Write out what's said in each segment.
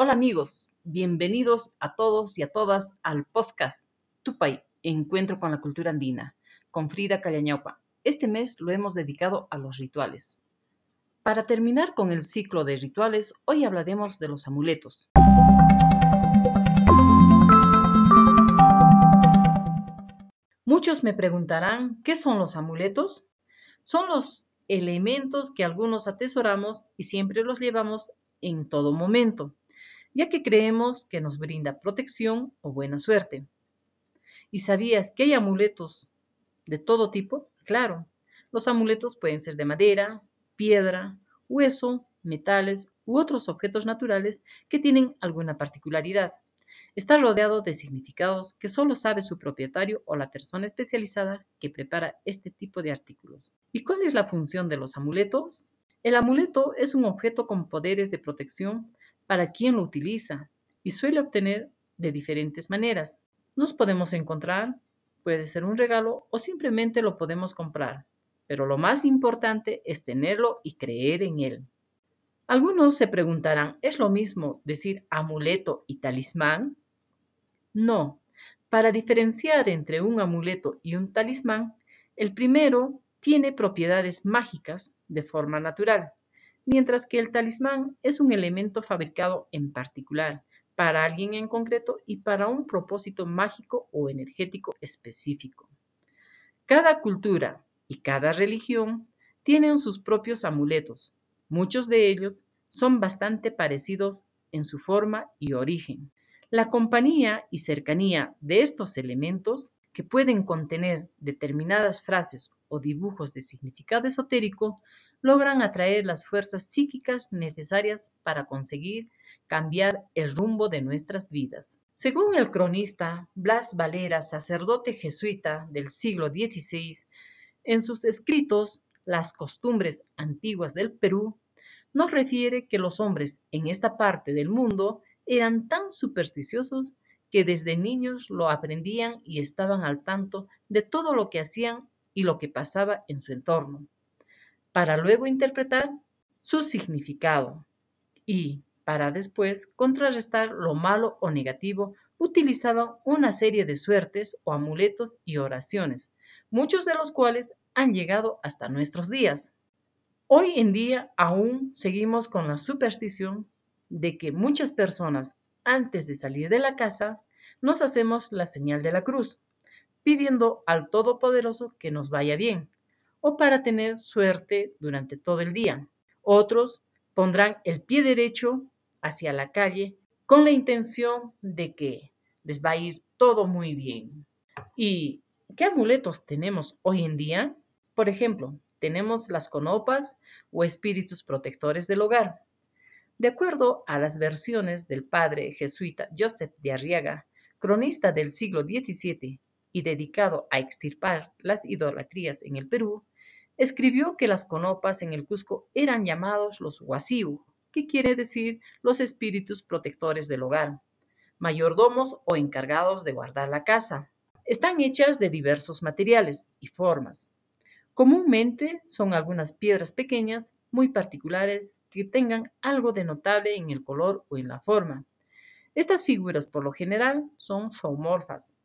Hola amigos, bienvenidos a todos y a todas al podcast Tupay, Encuentro con la Cultura Andina, con Frida Callañaupa. Este mes lo hemos dedicado a los rituales. Para terminar con el ciclo de rituales, hoy hablaremos de los amuletos. Muchos me preguntarán, ¿qué son los amuletos? Son los elementos que algunos atesoramos y siempre los llevamos en todo momento ya que creemos que nos brinda protección o buena suerte. ¿Y sabías que hay amuletos de todo tipo? Claro, los amuletos pueden ser de madera, piedra, hueso, metales u otros objetos naturales que tienen alguna particularidad. Está rodeado de significados que solo sabe su propietario o la persona especializada que prepara este tipo de artículos. ¿Y cuál es la función de los amuletos? El amuleto es un objeto con poderes de protección para quien lo utiliza y suele obtener de diferentes maneras. Nos podemos encontrar, puede ser un regalo o simplemente lo podemos comprar, pero lo más importante es tenerlo y creer en él. Algunos se preguntarán, ¿es lo mismo decir amuleto y talismán? No. Para diferenciar entre un amuleto y un talismán, el primero tiene propiedades mágicas de forma natural mientras que el talismán es un elemento fabricado en particular para alguien en concreto y para un propósito mágico o energético específico. Cada cultura y cada religión tienen sus propios amuletos. Muchos de ellos son bastante parecidos en su forma y origen. La compañía y cercanía de estos elementos, que pueden contener determinadas frases o dibujos de significado esotérico, logran atraer las fuerzas psíquicas necesarias para conseguir cambiar el rumbo de nuestras vidas. Según el cronista Blas Valera, sacerdote jesuita del siglo XVI, en sus escritos Las costumbres antiguas del Perú, nos refiere que los hombres en esta parte del mundo eran tan supersticiosos que desde niños lo aprendían y estaban al tanto de todo lo que hacían y lo que pasaba en su entorno para luego interpretar su significado y, para después contrarrestar lo malo o negativo, utilizaban una serie de suertes o amuletos y oraciones, muchos de los cuales han llegado hasta nuestros días. Hoy en día aún seguimos con la superstición de que muchas personas antes de salir de la casa nos hacemos la señal de la cruz, pidiendo al Todopoderoso que nos vaya bien, o para tener suerte durante todo el día. Otros pondrán el pie derecho hacia la calle con la intención de que les va a ir todo muy bien. ¿Y qué amuletos tenemos hoy en día? Por ejemplo, tenemos las conopas o espíritus protectores del hogar. De acuerdo a las versiones del padre jesuita Joseph de Arriaga, cronista del siglo XVII y dedicado a extirpar las idolatrías en el Perú, escribió que las conopas en el Cusco eran llamados los huasiu, que quiere decir los espíritus protectores del hogar, mayordomos o encargados de guardar la casa. Están hechas de diversos materiales y formas. Comúnmente son algunas piedras pequeñas muy particulares que tengan algo de notable en el color o en la forma. Estas figuras por lo general son zoomorfas,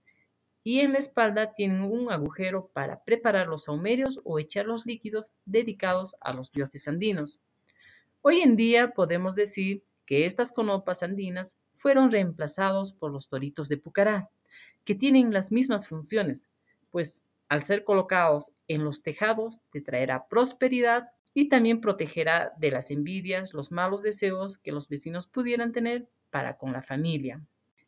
y en la espalda tienen un agujero para preparar los saumerios o echar los líquidos dedicados a los dioses andinos. Hoy en día podemos decir que estas conopas andinas fueron reemplazados por los toritos de Pucará, que tienen las mismas funciones, pues al ser colocados en los tejados te traerá prosperidad y también protegerá de las envidias, los malos deseos que los vecinos pudieran tener para con la familia.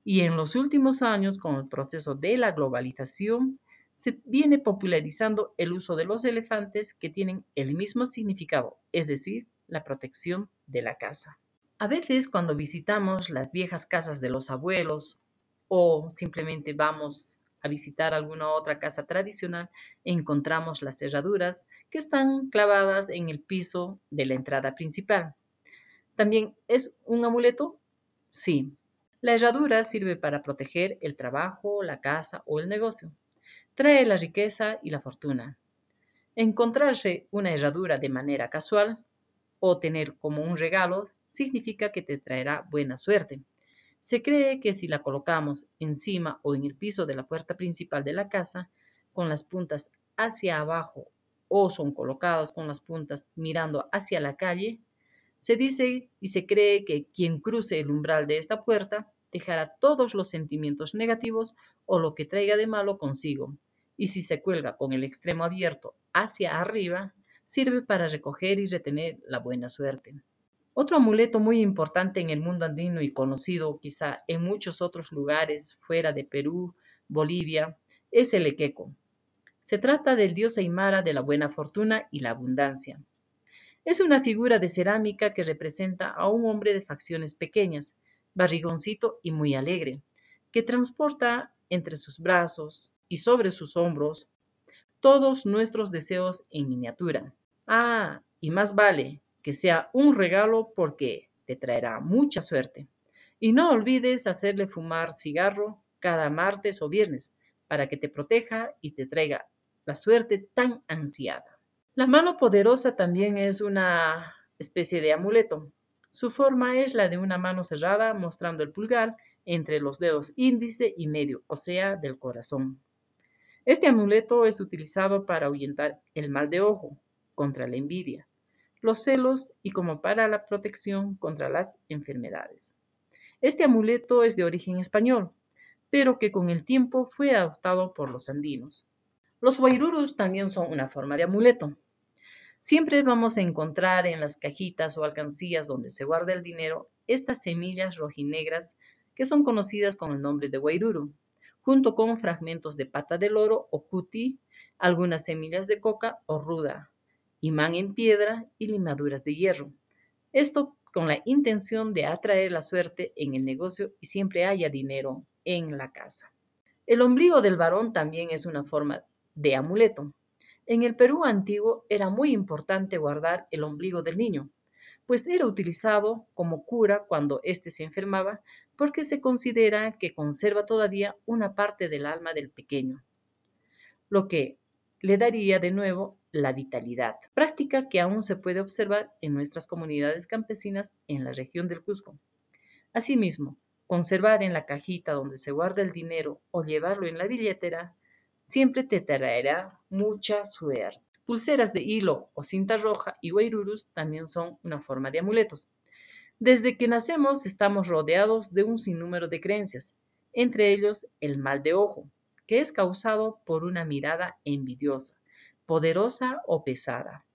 Y en los últimos años, con el proceso de la globalización, se viene popularizando el uso de los elefantes que tienen el mismo significado, es decir, la protección de la casa. A veces cuando visitamos las viejas casas de los abuelos o simplemente vamos a visitar alguna otra casa tradicional, encontramos las cerraduras que están clavadas en el piso de la entrada principal. ¿También es un amuleto? Sí, la herradura sirve para proteger el trabajo, la casa o el negocio. Trae la riqueza y la fortuna. Encontrarse una herradura de manera casual o tener como un regalo significa que te traerá buena suerte. Se cree que si la colocamos encima o en el piso de la puerta principal de la casa, con las puntas hacia abajo o son colocados con las puntas mirando hacia la calle, se dice y se cree que quien cruce el umbral de esta puerta dejará todos los sentimientos negativos o lo que traiga de malo consigo, y si se cuelga con el extremo abierto hacia arriba, sirve para recoger y retener la buena suerte. Otro amuleto muy importante en el mundo andino y conocido quizá en muchos otros lugares fuera de Perú, Bolivia, es el equeco. Se trata del dios Aymara de la buena fortuna y la abundancia. Es una figura de cerámica que representa a un hombre de facciones pequeñas, barrigoncito y muy alegre, que transporta entre sus brazos y sobre sus hombros todos nuestros deseos en miniatura. Ah, y más vale que sea un regalo porque te traerá mucha suerte. Y no olvides hacerle fumar cigarro cada martes o viernes para que te proteja y te traiga la suerte tan ansiada. La mano poderosa también es una especie de amuleto. Su forma es la de una mano cerrada mostrando el pulgar entre los dedos índice y medio, o sea, del corazón. Este amuleto es utilizado para ahuyentar el mal de ojo, contra la envidia, los celos y como para la protección contra las enfermedades. Este amuleto es de origen español, pero que con el tiempo fue adoptado por los andinos. Los guairurus también son una forma de amuleto. Siempre vamos a encontrar en las cajitas o alcancías donde se guarda el dinero estas semillas rojinegras que son conocidas con el nombre de guairuru, junto con fragmentos de pata del oro o cuti, algunas semillas de coca o ruda, imán en piedra y limaduras de hierro. Esto con la intención de atraer la suerte en el negocio y siempre haya dinero en la casa. El ombligo del varón también es una forma de amuleto. En el Perú antiguo era muy importante guardar el ombligo del niño, pues era utilizado como cura cuando éste se enfermaba, porque se considera que conserva todavía una parte del alma del pequeño, lo que le daría de nuevo la vitalidad, práctica que aún se puede observar en nuestras comunidades campesinas en la región del Cusco. Asimismo, conservar en la cajita donde se guarda el dinero o llevarlo en la billetera siempre te traerá mucha suerte. Pulseras de hilo o cinta roja y guairurus también son una forma de amuletos. Desde que nacemos estamos rodeados de un sinnúmero de creencias, entre ellos el mal de ojo, que es causado por una mirada envidiosa, poderosa o pesada,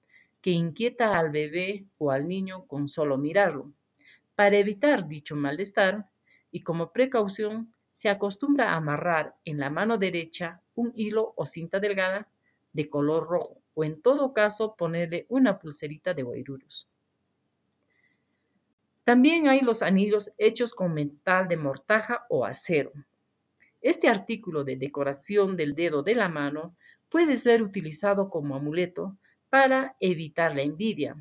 que inquieta al bebé o al niño con solo mirarlo. Para evitar dicho malestar y como precaución, se acostumbra a amarrar en la mano derecha un hilo o cinta delgada de color rojo o en todo caso ponerle una pulserita de guairurus. También hay los anillos hechos con metal de mortaja o acero. Este artículo de decoración del dedo de la mano puede ser utilizado como amuleto para evitar la envidia,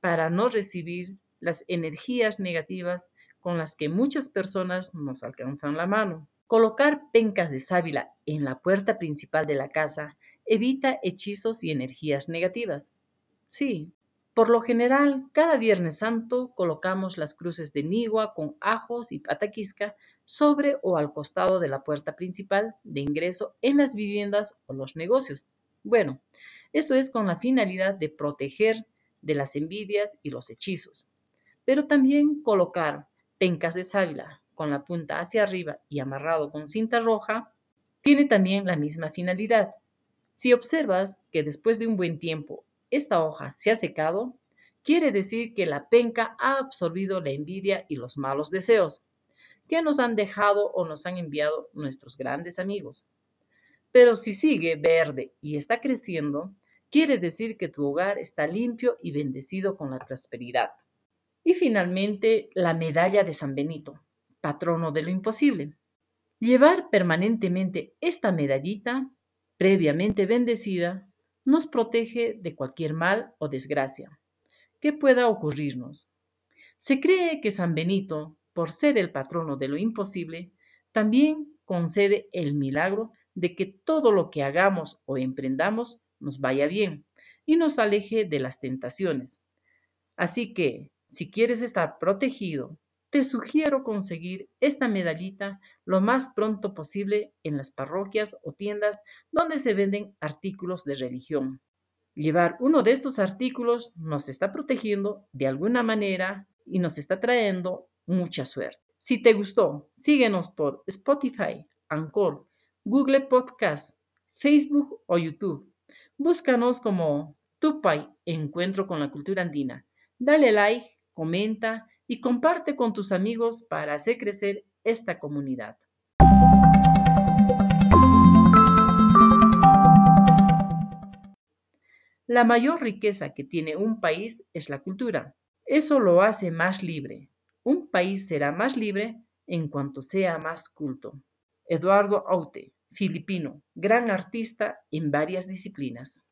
para no recibir las energías negativas con las que muchas personas nos alcanzan la mano. Colocar pencas de sábila en la puerta principal de la casa evita hechizos y energías negativas. Sí, por lo general, cada Viernes Santo colocamos las cruces de nigua con ajos y pataquisca sobre o al costado de la puerta principal de ingreso en las viviendas o los negocios. Bueno, esto es con la finalidad de proteger de las envidias y los hechizos, pero también colocar pencas de sábila con la punta hacia arriba y amarrado con cinta roja tiene también la misma finalidad. Si observas que después de un buen tiempo esta hoja se ha secado, quiere decir que la penca ha absorbido la envidia y los malos deseos que nos han dejado o nos han enviado nuestros grandes amigos. Pero si sigue verde y está creciendo, quiere decir que tu hogar está limpio y bendecido con la prosperidad. Y finalmente, la medalla de San Benito, patrono de lo imposible. Llevar permanentemente esta medallita, previamente bendecida, nos protege de cualquier mal o desgracia que pueda ocurrirnos. Se cree que San Benito por ser el patrono de lo imposible, también concede el milagro de que todo lo que hagamos o emprendamos nos vaya bien y nos aleje de las tentaciones. Así que, Si quieres estar protegido, te sugiero conseguir esta medallita lo más pronto posible en las parroquias o tiendas donde se venden artículos de religión. Llevar uno de estos artículos nos está protegiendo de alguna manera y nos está trayendo mucha suerte. Si te gustó, síguenos por Spotify, Anchor, Google Podcast, Facebook o YouTube. Búscanos como Tupay Encuentro con la Cultura Andina. Dale like, comenta y comparte con tus amigos para hacer crecer esta comunidad. La mayor riqueza que tiene un país es la cultura. Eso lo hace más libre. Un país será más libre en cuanto sea más culto. Eduardo Aute, filipino, gran artista en varias disciplinas.